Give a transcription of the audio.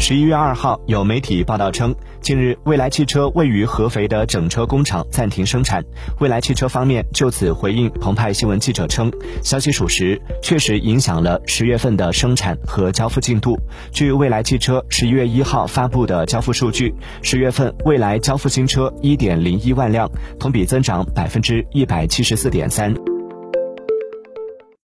十一月二号有媒体报道称近日未来汽车位于合肥的整车工厂暂停生产未来汽车方面就此回应澎湃新闻记者称消息属实确实影响了十月份的生产和交付进度据未来汽车十一月一号发布的交付数据十月份未来交付新车一点零一万辆同比增长百分之一百七十四点三。